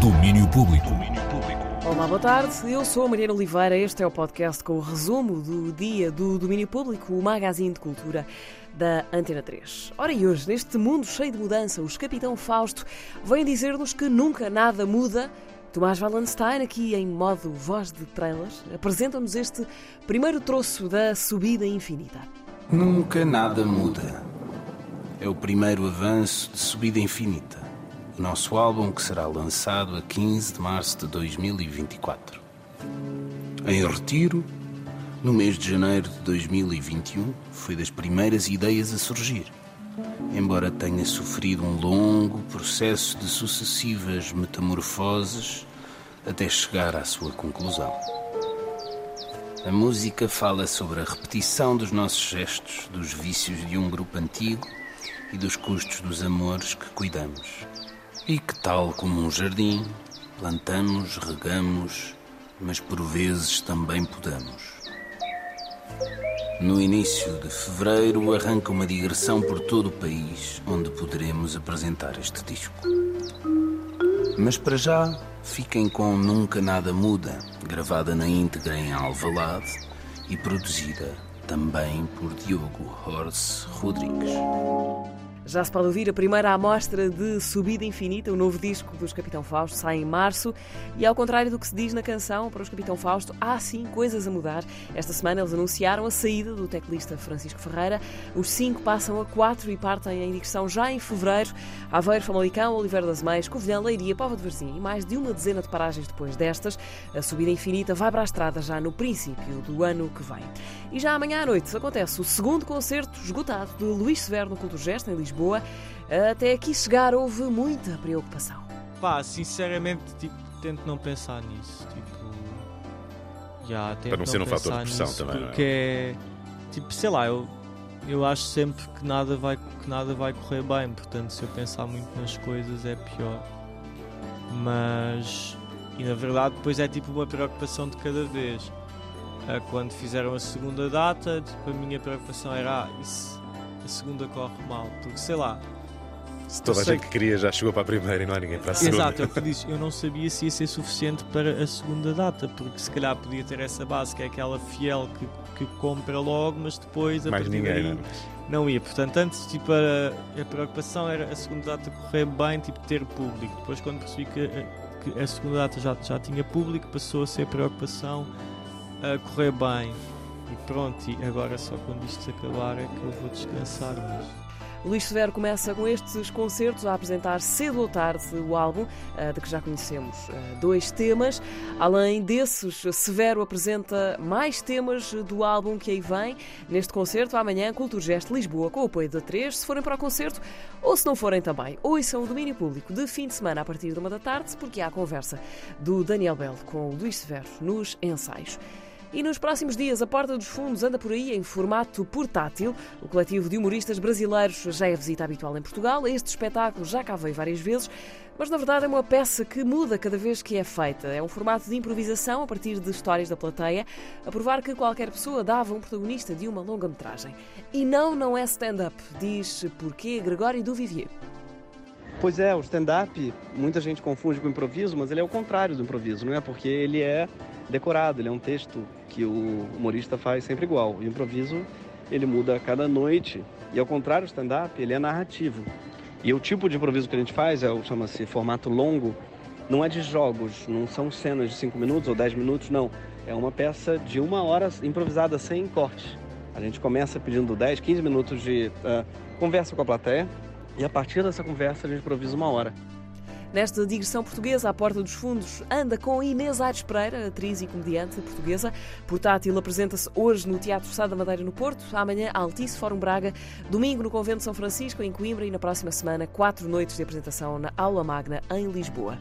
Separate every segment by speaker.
Speaker 1: Domínio Público.
Speaker 2: Olá, boa tarde. Eu sou a Mariana Oliveira. Este é o podcast com o resumo do dia do Domínio Público, o magazine de cultura da Antena 3. Ora, e hoje, neste mundo cheio de mudança, os Capitão Fausto vêm dizer-nos que nunca nada muda. Tomás Wallenstein, aqui em modo voz de trailers, apresenta-nos este primeiro troço da subida infinita.
Speaker 3: Nunca nada muda. É o primeiro avanço de subida infinita. O nosso álbum que será lançado a 15 de março de 2024. Em retiro, no mês de janeiro de 2021, foi das primeiras ideias a surgir. Embora tenha sofrido um longo processo de sucessivas metamorfoses até chegar à sua conclusão. A música fala sobre a repetição dos nossos gestos, dos vícios de um grupo antigo e dos custos dos amores que cuidamos. E que, tal como um jardim, plantamos, regamos, mas por vezes também podamos. No início de fevereiro arranca uma digressão por todo o país, onde poderemos apresentar este disco. Mas para já, fiquem com Nunca Nada Muda, gravada na íntegra em Alvalade e produzida também por Diogo Horse Rodrigues.
Speaker 2: Já se pode ouvir a primeira amostra de Subida Infinita, o novo disco dos Capitão Fausto, sai em março. E ao contrário do que se diz na canção, para os Capitão Fausto, há sim coisas a mudar. Esta semana eles anunciaram a saída do teclista Francisco Ferreira. Os cinco passam a quatro e partem em digressão já em fevereiro. Aveiro, Famalicão, Oliveira das Meias, Covilhã, Leiria, Pova de Varzim e mais de uma dezena de paragens depois destas. A Subida Infinita vai para a estrada já no princípio do ano que vem. E já amanhã à noite acontece o segundo concerto esgotado de Luís Severo no Culturgest, em Lisboa. Lisboa. Até aqui chegar houve muita preocupação.
Speaker 4: Pá, sinceramente, tipo, tento não pensar nisso. Tipo, já,
Speaker 5: Para não ser um fator de pressão também, não é?
Speaker 4: Porque é, tipo, sei lá, eu, eu acho sempre que nada, vai, que nada vai correr bem, portanto, se eu pensar muito nas coisas é pior. Mas, e na verdade, depois é tipo uma preocupação de cada vez. Ah, quando fizeram a segunda data, tipo, a minha preocupação era, ah, isso a segunda corre mal. Porque sei lá.
Speaker 5: Se toda a gente que queria já chegou para a primeira e não há ninguém para a segunda.
Speaker 4: Exato, é o que disse. Eu não sabia se ia ser suficiente para a segunda data, porque se calhar podia ter essa base, que é aquela fiel que, que compra logo, mas depois a
Speaker 5: Mais
Speaker 4: partir
Speaker 5: ninguém,
Speaker 4: daí
Speaker 5: não. é?
Speaker 4: ia. Portanto, antes tipo, a, a preocupação era a segunda data correr bem, tipo ter público. Depois, quando percebi que a, que a segunda data já, já tinha público, passou a ser preocupação a correr bem. E pronto, e agora só quando isto acabar é que eu vou descansar. Mas...
Speaker 2: Luís Severo começa com estes concertos a apresentar cedo ou tarde o álbum, de que já conhecemos dois temas. Além desses, Severo apresenta mais temas do álbum que aí vem. Neste concerto, amanhã, Culturgest Lisboa, com o apoio da 3. Se forem para o concerto, ou se não forem também, ouçam o domínio público de fim de semana a partir de uma da tarde, porque há a conversa do Daniel Bell com o Luís Severo nos ensaios. E nos próximos dias, a Porta dos Fundos anda por aí em formato portátil. O coletivo de humoristas brasileiros já é visita habitual em Portugal. Este espetáculo já cá veio várias vezes, mas na verdade é uma peça que muda cada vez que é feita. É um formato de improvisação a partir de histórias da plateia, a provar que qualquer pessoa dava um protagonista de uma longa-metragem. E não, não é stand-up, diz porquê Gregório do Vivier.
Speaker 6: Pois é, o stand-up, muita gente confunde com improviso, mas ele é o contrário do improviso, não é? Porque ele é decorado, ele é um texto que o humorista faz sempre igual. O improviso, ele muda a cada noite, e ao contrário do stand-up, ele é narrativo. E o tipo de improviso que a gente faz, é o chama-se formato longo, não é de jogos, não são cenas de 5 minutos ou 10 minutos, não. É uma peça de uma hora improvisada sem corte. A gente começa pedindo 10, 15 minutos de uh, conversa com a plateia, e a partir dessa conversa a gente improvisa uma hora.
Speaker 2: Nesta digressão portuguesa, à porta dos fundos, anda com Inês Aires Pereira, atriz e comediante portuguesa. Portátil apresenta-se hoje no Teatro Sá da Madeira, no Porto. Amanhã, Altice Fórum Braga. Domingo, no Convento de São Francisco, em Coimbra. E na próxima semana, quatro noites de apresentação na Aula Magna, em Lisboa.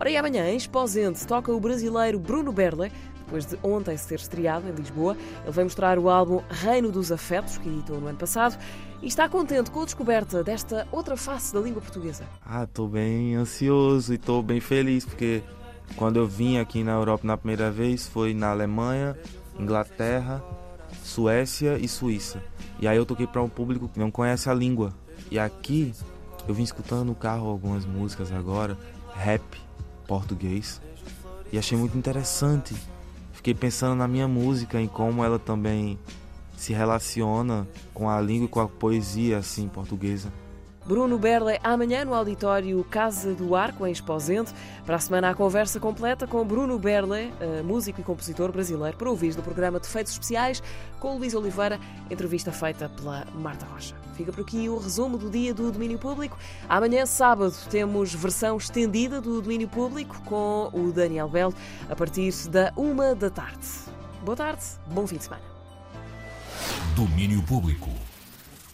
Speaker 2: Ora, e amanhã, em Exposente, toca o brasileiro Bruno Berle, depois de ontem se ter estreado em Lisboa. Ele vai mostrar o álbum Reino dos Afetos, que editou no ano passado, e está contente com a descoberta desta outra face da língua portuguesa.
Speaker 7: Ah, estou bem ansioso e estou bem feliz, porque quando eu vim aqui na Europa na primeira vez foi na Alemanha, Inglaterra, Suécia e Suíça. E aí eu toquei para um público que não conhece a língua. E aqui eu vim escutando no carro algumas músicas agora rap português e achei muito interessante. Fiquei pensando na minha música, em como ela também se relaciona com a língua e com a poesia assim portuguesa.
Speaker 2: Bruno Berle, amanhã no auditório Casa do Arco, em Esposente. Para a semana, a conversa completa com Bruno Berle, eh, músico e compositor brasileiro, para ouvir do programa de Feitos Especiais, com Luís Oliveira, entrevista feita pela Marta Rocha. Fica por aqui o resumo do dia do domínio público. Amanhã, sábado, temos versão estendida do domínio público com o Daniel Bell, a partir da uma da tarde. Boa tarde, bom fim de semana.
Speaker 1: Domínio Público.